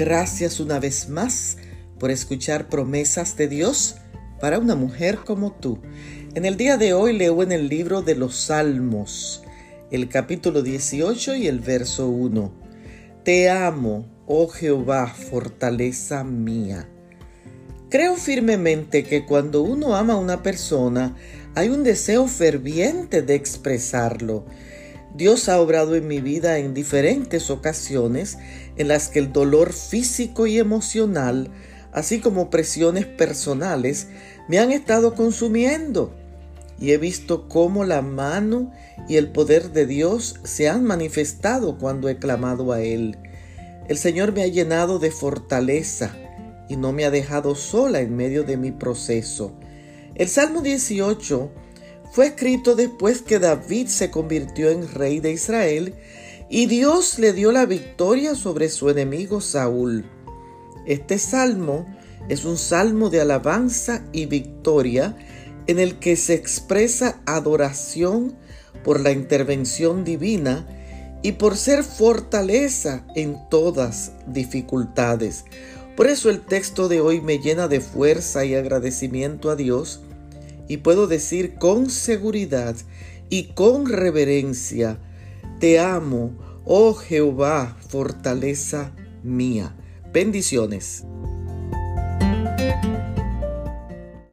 Gracias una vez más por escuchar promesas de Dios para una mujer como tú. En el día de hoy leo en el libro de los Salmos, el capítulo 18 y el verso 1. Te amo, oh Jehová, fortaleza mía. Creo firmemente que cuando uno ama a una persona, hay un deseo ferviente de expresarlo. Dios ha obrado en mi vida en diferentes ocasiones en las que el dolor físico y emocional, así como presiones personales, me han estado consumiendo. Y he visto cómo la mano y el poder de Dios se han manifestado cuando he clamado a Él. El Señor me ha llenado de fortaleza y no me ha dejado sola en medio de mi proceso. El Salmo 18 fue escrito después que David se convirtió en rey de Israel y Dios le dio la victoria sobre su enemigo Saúl. Este salmo es un salmo de alabanza y victoria en el que se expresa adoración por la intervención divina y por ser fortaleza en todas dificultades. Por eso el texto de hoy me llena de fuerza y agradecimiento a Dios y puedo decir con seguridad y con reverencia, te amo, oh Jehová, fortaleza mía. Bendiciones.